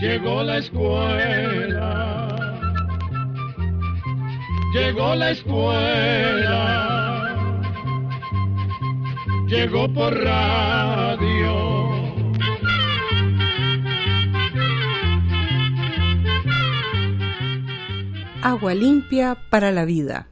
Llegó la escuela. Llegó la escuela. Llegó por radio. Agua limpia para la vida.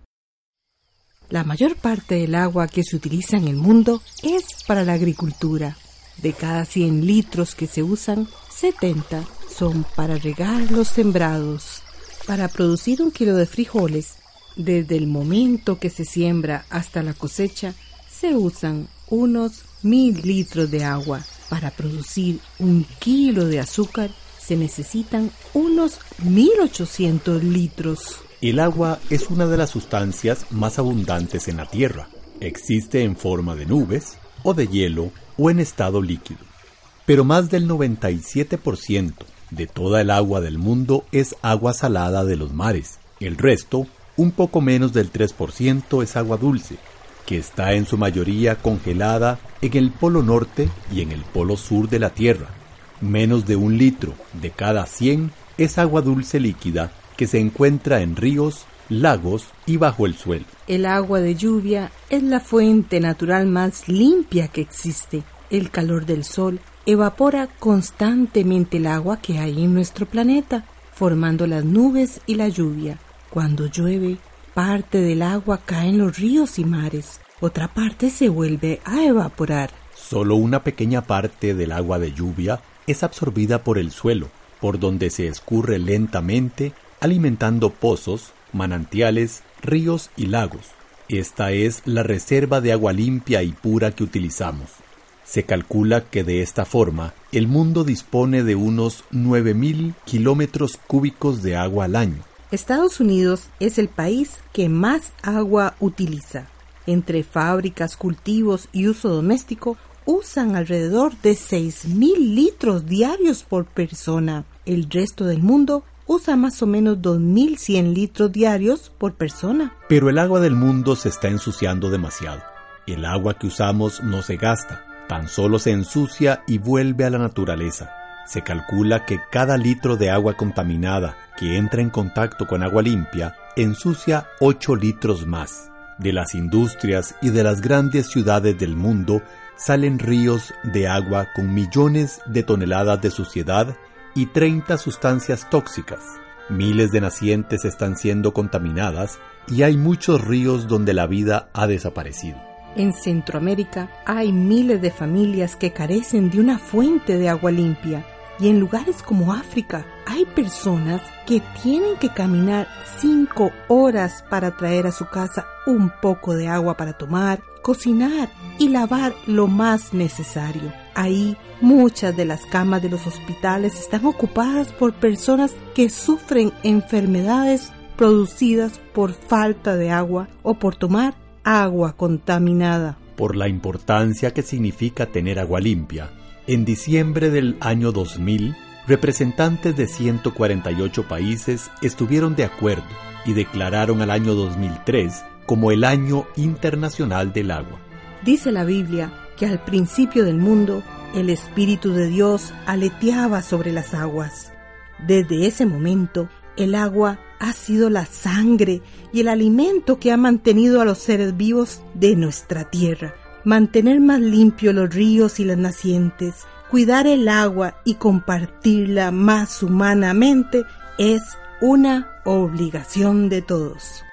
La mayor parte del agua que se utiliza en el mundo es para la agricultura. De cada 100 litros que se usan, 70 son para regar los sembrados. Para producir un kilo de frijoles, desde el momento que se siembra hasta la cosecha, se usan unos mil litros de agua. Para producir un kilo de azúcar, se necesitan unos 1800 litros. El agua es una de las sustancias más abundantes en la Tierra. Existe en forma de nubes, o de hielo, o en estado líquido. Pero más del 97% de toda el agua del mundo es agua salada de los mares. El resto, un poco menos del 3%, es agua dulce, que está en su mayoría congelada en el polo norte y en el polo sur de la Tierra. Menos de un litro de cada 100 es agua dulce líquida que se encuentra en ríos, lagos y bajo el suelo. El agua de lluvia es la fuente natural más limpia que existe. El calor del sol evapora constantemente el agua que hay en nuestro planeta, formando las nubes y la lluvia. Cuando llueve, parte del agua cae en los ríos y mares, otra parte se vuelve a evaporar. Solo una pequeña parte del agua de lluvia es absorbida por el suelo, por donde se escurre lentamente alimentando pozos, manantiales, ríos y lagos. Esta es la reserva de agua limpia y pura que utilizamos. Se calcula que de esta forma el mundo dispone de unos 9.000 kilómetros cúbicos de agua al año. Estados Unidos es el país que más agua utiliza. Entre fábricas, cultivos y uso doméstico, usan alrededor de 6.000 litros diarios por persona. El resto del mundo usa más o menos 2.100 litros diarios por persona. Pero el agua del mundo se está ensuciando demasiado. El agua que usamos no se gasta, tan solo se ensucia y vuelve a la naturaleza. Se calcula que cada litro de agua contaminada que entra en contacto con agua limpia ensucia 8 litros más. De las industrias y de las grandes ciudades del mundo salen ríos de agua con millones de toneladas de suciedad y 30 sustancias tóxicas. Miles de nacientes están siendo contaminadas y hay muchos ríos donde la vida ha desaparecido. En Centroamérica hay miles de familias que carecen de una fuente de agua limpia y en lugares como África hay personas que tienen que caminar cinco horas para traer a su casa un poco de agua para tomar, cocinar y lavar lo más necesario. Ahí muchas de las camas de los hospitales están ocupadas por personas que sufren enfermedades producidas por falta de agua o por tomar agua contaminada. Por la importancia que significa tener agua limpia, en diciembre del año 2000, representantes de 148 países estuvieron de acuerdo y declararon al año 2003 como el Año Internacional del Agua. Dice la Biblia que al principio del mundo el Espíritu de Dios aleteaba sobre las aguas. Desde ese momento, el agua ha sido la sangre y el alimento que ha mantenido a los seres vivos de nuestra tierra. Mantener más limpios los ríos y las nacientes, cuidar el agua y compartirla más humanamente es una obligación de todos.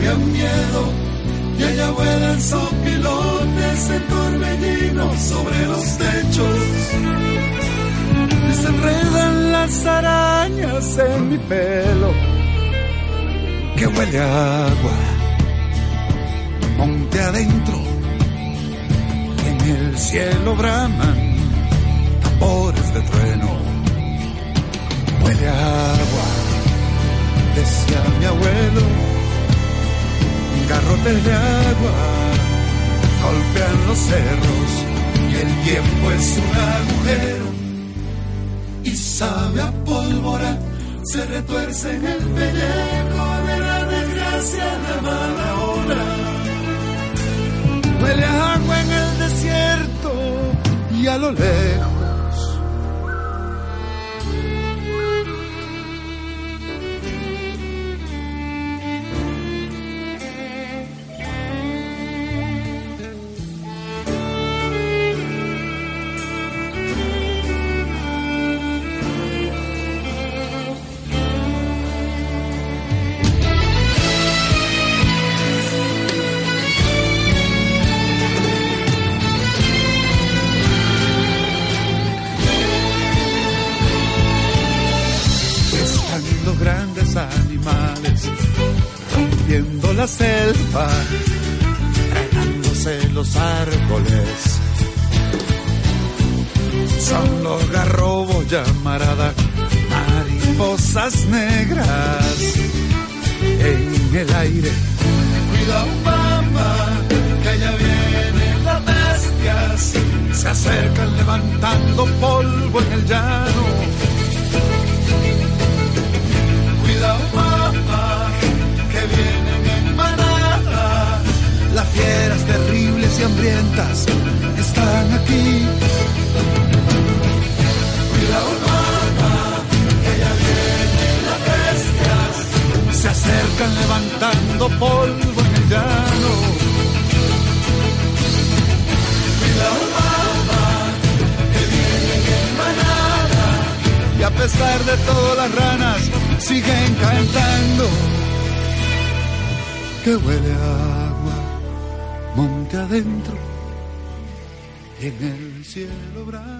Sabe a miedo y allá vuelan sopilones de torbellinos sobre los techos. Y se enredan las arañas en mi pelo que huele agua monte adentro en el cielo braman tambores de trueno. Huele agua decía mi abuelo garrotes de agua golpean los cerros y el tiempo es un agujero y sabe a pólvora se retuerce en el pellejo de la desgracia de mala hora huele a agua en el desierto y a lo lejos llamarada, mariposas negras en el aire. Cuidado mamá, que allá vienen las bestias, se acercan levantando polvo en el llano. Cuidado mamá, que vienen en manada. Las fieras terribles y hambrientas están aquí. Acercan levantando polvo en el llano. Cuidado que vienen en manada. Y a pesar de todo las ranas siguen cantando. Que huele agua, monte adentro, en el cielo brama.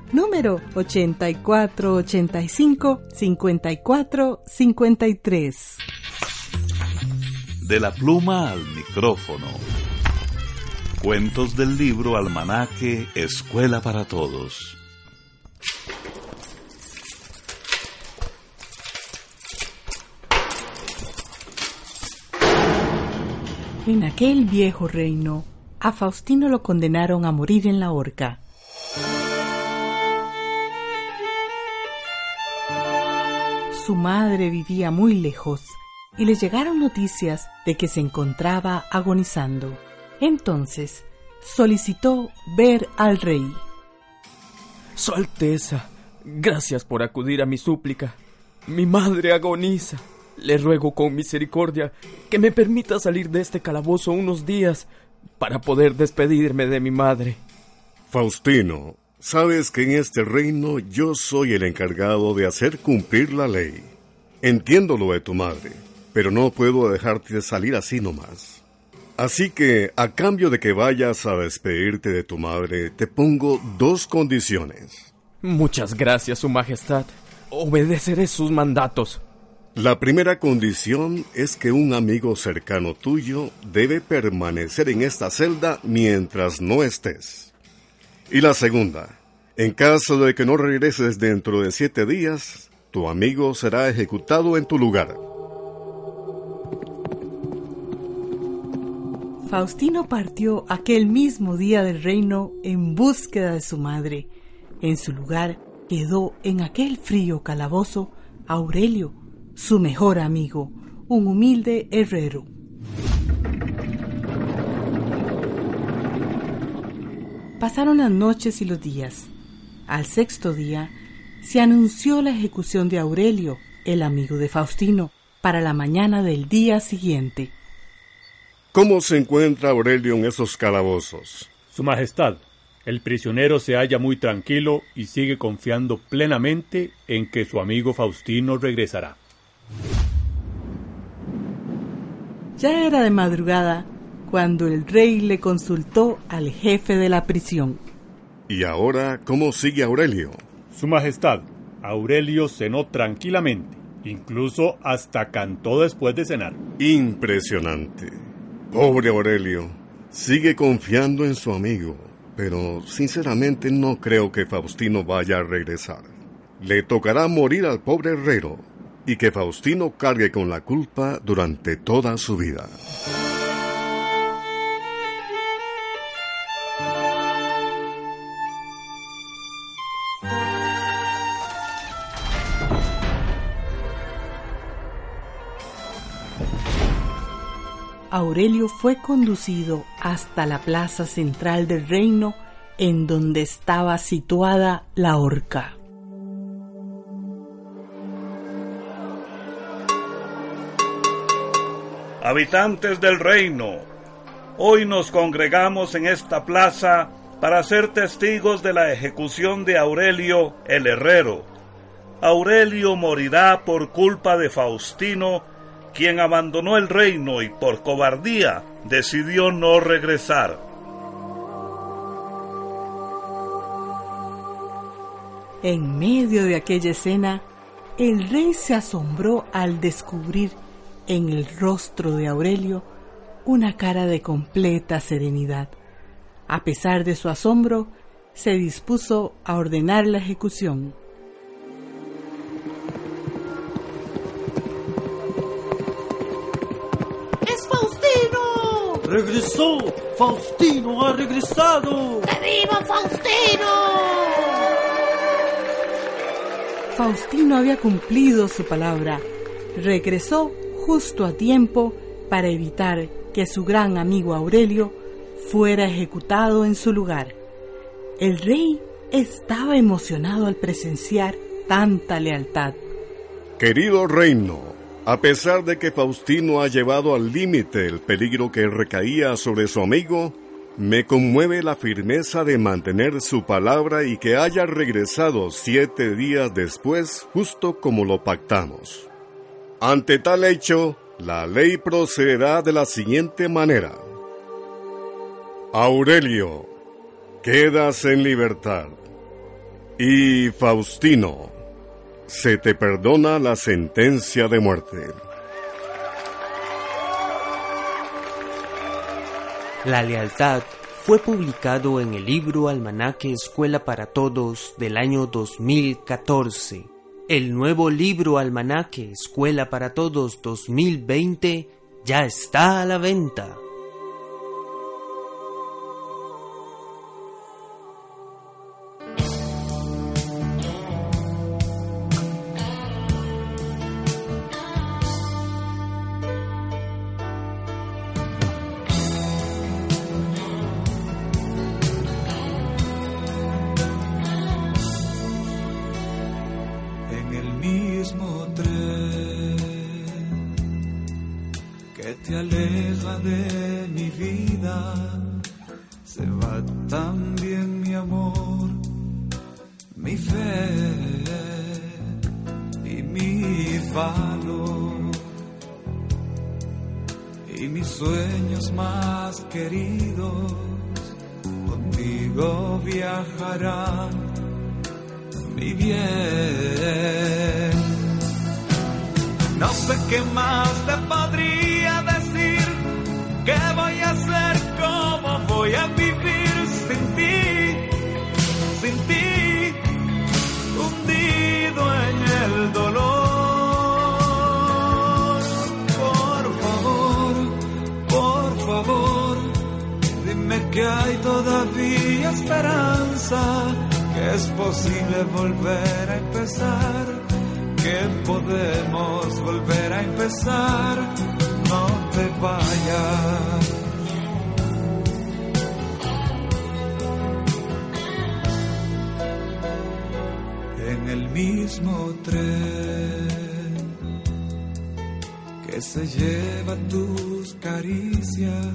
número 8485-5453. De la pluma al micrófono. Cuentos del libro Almanaque Escuela para Todos. En aquel viejo reino, a Faustino lo condenaron a morir en la horca. Su madre vivía muy lejos y le llegaron noticias de que se encontraba agonizando. Entonces solicitó ver al rey. Su Alteza, gracias por acudir a mi súplica. Mi madre agoniza. Le ruego con misericordia que me permita salir de este calabozo unos días para poder despedirme de mi madre. Faustino, sabes que en este reino yo soy el encargado de hacer cumplir la ley. Entiendo lo de tu madre, pero no puedo dejarte salir así nomás. Así que, a cambio de que vayas a despedirte de tu madre, te pongo dos condiciones. Muchas gracias, Su Majestad. Obedeceré sus mandatos. La primera condición es que un amigo cercano tuyo debe permanecer en esta celda mientras no estés. Y la segunda, en caso de que no regreses dentro de siete días, tu amigo será ejecutado en tu lugar. Faustino partió aquel mismo día del reino en búsqueda de su madre. En su lugar quedó en aquel frío calabozo Aurelio, su mejor amigo, un humilde herrero. Pasaron las noches y los días. Al sexto día se anunció la ejecución de Aurelio, el amigo de Faustino, para la mañana del día siguiente. ¿Cómo se encuentra Aurelio en esos calabozos? Su Majestad, el prisionero se halla muy tranquilo y sigue confiando plenamente en que su amigo Faustino regresará. Ya era de madrugada cuando el rey le consultó al jefe de la prisión. ¿Y ahora cómo sigue Aurelio? Su Majestad, Aurelio cenó tranquilamente, incluso hasta cantó después de cenar. Impresionante. Pobre Aurelio. Sigue confiando en su amigo, pero sinceramente no creo que Faustino vaya a regresar. Le tocará morir al pobre herrero y que Faustino cargue con la culpa durante toda su vida. Aurelio fue conducido hasta la plaza central del reino en donde estaba situada la horca. Habitantes del reino, hoy nos congregamos en esta plaza para ser testigos de la ejecución de Aurelio el herrero. Aurelio morirá por culpa de Faustino, quien abandonó el reino y por cobardía decidió no regresar. En medio de aquella escena, el rey se asombró al descubrir en el rostro de Aurelio una cara de completa serenidad. A pesar de su asombro, se dispuso a ordenar la ejecución. ¡Regresó! ¡Faustino ha regresado! ¡Que viva Faustino! Faustino había cumplido su palabra. Regresó justo a tiempo para evitar que su gran amigo Aurelio fuera ejecutado en su lugar. El rey estaba emocionado al presenciar tanta lealtad. Querido reino, a pesar de que Faustino ha llevado al límite el peligro que recaía sobre su amigo, me conmueve la firmeza de mantener su palabra y que haya regresado siete días después, justo como lo pactamos. Ante tal hecho, la ley procederá de la siguiente manera. Aurelio, quedas en libertad. Y Faustino, se te perdona la sentencia de muerte. La lealtad fue publicado en el libro Almanaque Escuela para Todos del año 2014. El nuevo libro Almanaque Escuela para Todos 2020 ya está a la venta. De mi vida. Se va también mi amor, mi fe y mi valor y mis sueños más queridos. Contigo viajarán mi bien. No sé qué más te podría en el dolor. Por favor, por favor, dime que hay todavía esperanza, que es posible volver a empezar, que podemos volver a empezar. No te vayas. Mismo tren que se lleva tus caricias.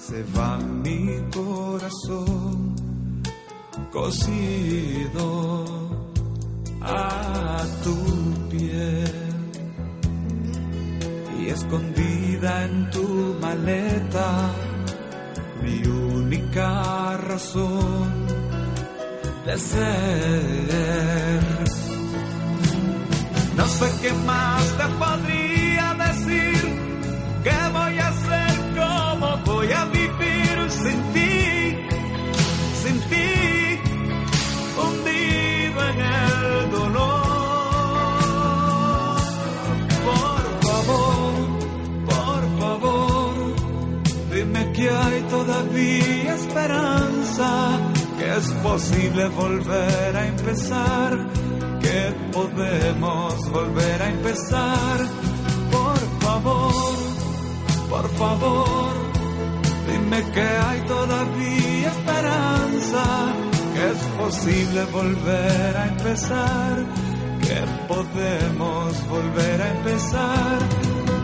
Se va mi corazón cosido a tu piel y escondida en tu maleta mi única razón de. No sé qué más te podría decir, qué voy a hacer, cómo voy a vivir sin ti, sin ti, hundido en el dolor. Por favor, por favor, dime que hay todavía esperanza, es posible volver a empezar, que podemos volver a empezar. Por favor, por favor, dime que hay todavía esperanza, que es posible volver a empezar, que podemos volver a empezar.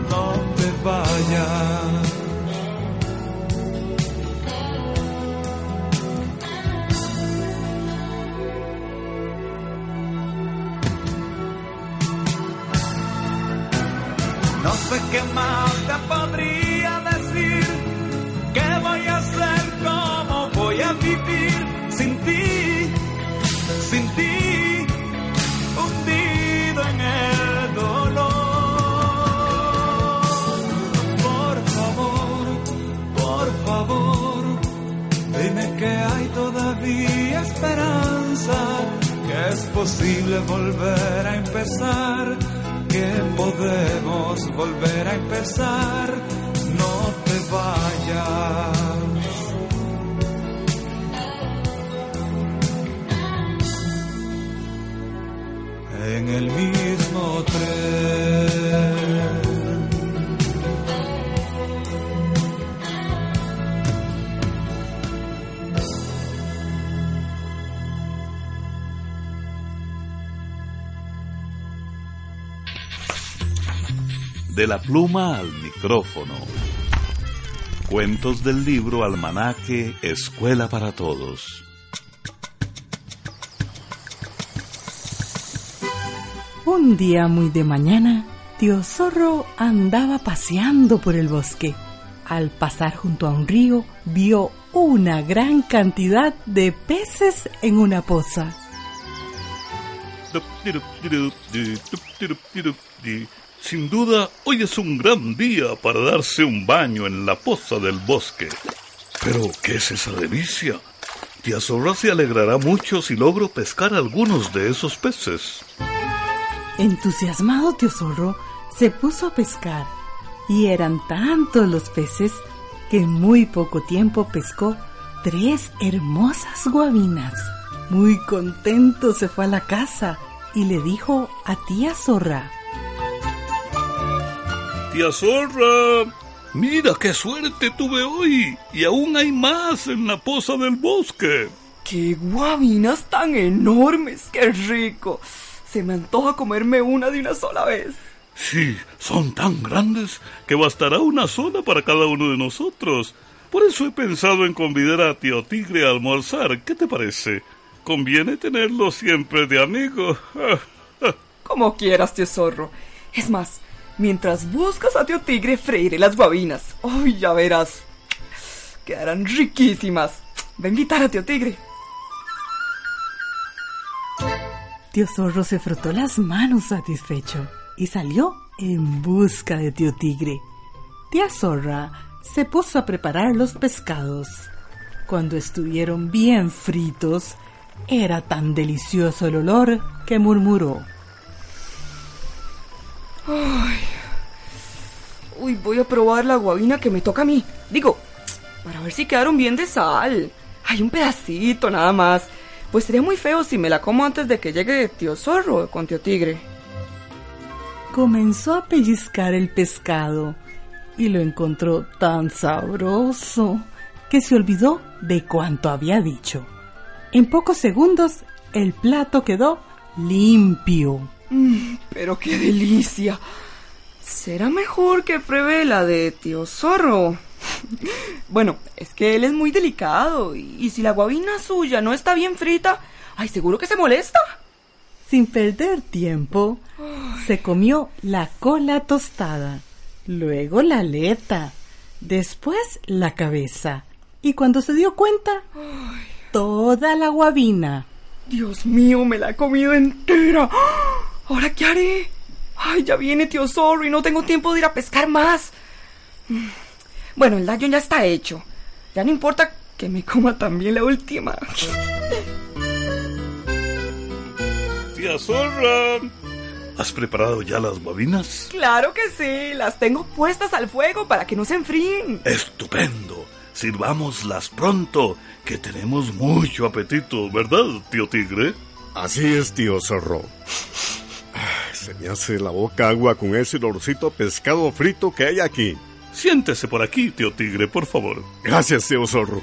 No te vayas. Sé qué más te podría decir, qué voy a hacer, cómo voy a vivir sin ti, sin ti, hundido en el dolor. Por favor, por favor, dime que hay todavía esperanza, que es posible volver a empezar que podemos volver a empezar, no te vayas. En el mismo tren. De la pluma al micrófono. Cuentos del libro Almanaque Escuela para Todos. Un día muy de mañana, tío zorro andaba paseando por el bosque. Al pasar junto a un río, vio una gran cantidad de peces en una poza. Sin duda, hoy es un gran día para darse un baño en la poza del bosque. Pero, ¿qué es esa delicia? Tía Zorra se alegrará mucho si logro pescar algunos de esos peces. Entusiasmado tío zorro se puso a pescar y eran tantos los peces que en muy poco tiempo pescó tres hermosas guabinas. Muy contento se fue a la casa y le dijo a tía zorra. Tía Zorra, mira qué suerte tuve hoy y aún hay más en la poza del bosque. ¡Qué guabinas tan enormes! ¡Qué rico! Se me antoja comerme una de una sola vez. Sí, son tan grandes que bastará una sola para cada uno de nosotros. Por eso he pensado en convidar a Tío Tigre a almorzar. ¿Qué te parece? Conviene tenerlo siempre de amigo. Como quieras, tío zorro. Es más, mientras buscas a tío Tigre, freiré las guabinas. ¡Ay, ya verás! Quedarán riquísimas. Ven a invitar a tío Tigre. Tío zorro se frotó las manos satisfecho y salió en busca de tío tigre. Tía zorra se puso a preparar los pescados. Cuando estuvieron bien fritos, era tan delicioso el olor que murmuró. Ay. Uy, voy a probar la guabina que me toca a mí. Digo, para ver si quedaron bien de sal. Hay un pedacito nada más. Pues sería muy feo si me la como antes de que llegue tío zorro con tío tigre. Comenzó a pellizcar el pescado y lo encontró tan sabroso que se olvidó de cuanto había dicho. En pocos segundos el plato quedó limpio. Mm, pero qué delicia. Será mejor que pruebe la de tío zorro. Bueno, es que él es muy delicado y, si la guabina suya no está bien frita, ay, seguro que se molesta. Sin perder tiempo, se comió la cola tostada, luego la aleta, después la cabeza y cuando se dio cuenta, toda la guabina. Dios mío, me la he comido entera. ¿Ahora qué haré? Ay, ya viene tío Zorro y no tengo tiempo de ir a pescar más. Bueno, el daño ya está hecho. Ya no importa que me coma también la última. Tía Zorra, ¿has preparado ya las bobinas? Claro que sí, las tengo puestas al fuego para que no se enfríen. Estupendo. Sirvámoslas pronto, que tenemos mucho apetito, ¿verdad, tío Tigre? Así es, tío Zorro. Se me hace la boca agua con ese olorcito pescado frito que hay aquí. Siéntese por aquí, tío Tigre, por favor. Gracias, tío Zorro.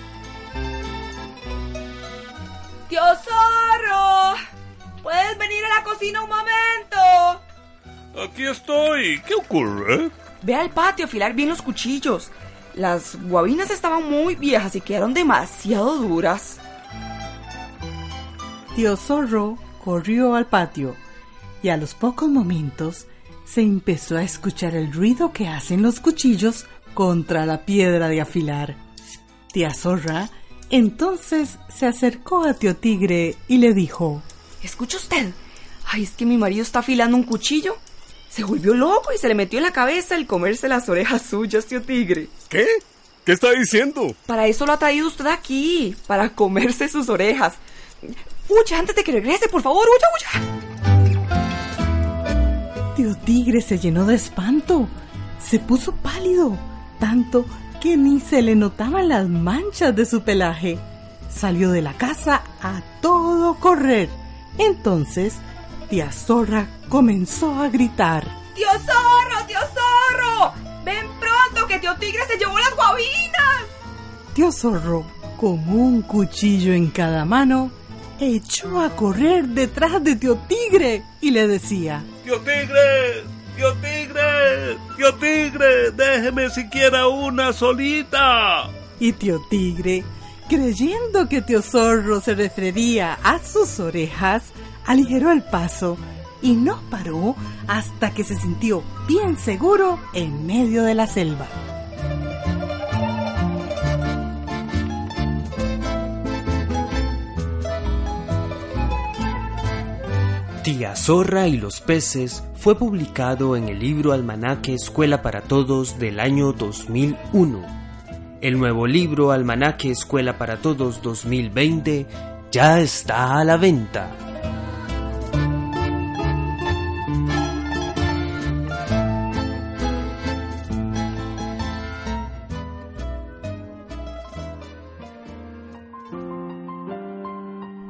¡Tío Zorro! ¿Puedes venir a la cocina un momento? Aquí estoy. ¿Qué ocurre? Ve al patio a afilar bien los cuchillos. Las guabinas estaban muy viejas y quedaron demasiado duras. Tío Zorro corrió al patio y a los pocos momentos se empezó a escuchar el ruido que hacen los cuchillos contra la piedra de afilar. Tía Zorra entonces se acercó a Tío Tigre y le dijo, ¿Escucha usted? Ay, es que mi marido está afilando un cuchillo. Se volvió loco y se le metió en la cabeza el comerse las orejas suyas, tío Tigre. ¿Qué? ¿Qué está diciendo? Para eso lo ha traído usted aquí, para comerse sus orejas. Huya antes de que regrese, por favor, huya, huya. Tío Tigre se llenó de espanto. Se puso pálido, tanto que ni se le notaban las manchas de su pelaje. Salió de la casa a todo correr. Entonces, tía Zorra comenzó a gritar. ¡Tío Zorro, tío Zorro! ¡Ven pronto que tío Tigre se llevó las guabinas! Tío Zorro, con un cuchillo en cada mano, echó a correr detrás de tío Tigre y le decía, ¡Tío Tigre! ¡Tío Tigre! ¡Tío Tigre! ¡Déjeme siquiera una solita! Y tío Tigre, creyendo que tío Zorro se refería a sus orejas, aligeró el paso y no paró hasta que se sintió bien seguro en medio de la selva. Tía Zorra y los peces fue publicado en el libro Almanaque Escuela para Todos del año 2001. El nuevo libro Almanaque Escuela para Todos 2020 ya está a la venta.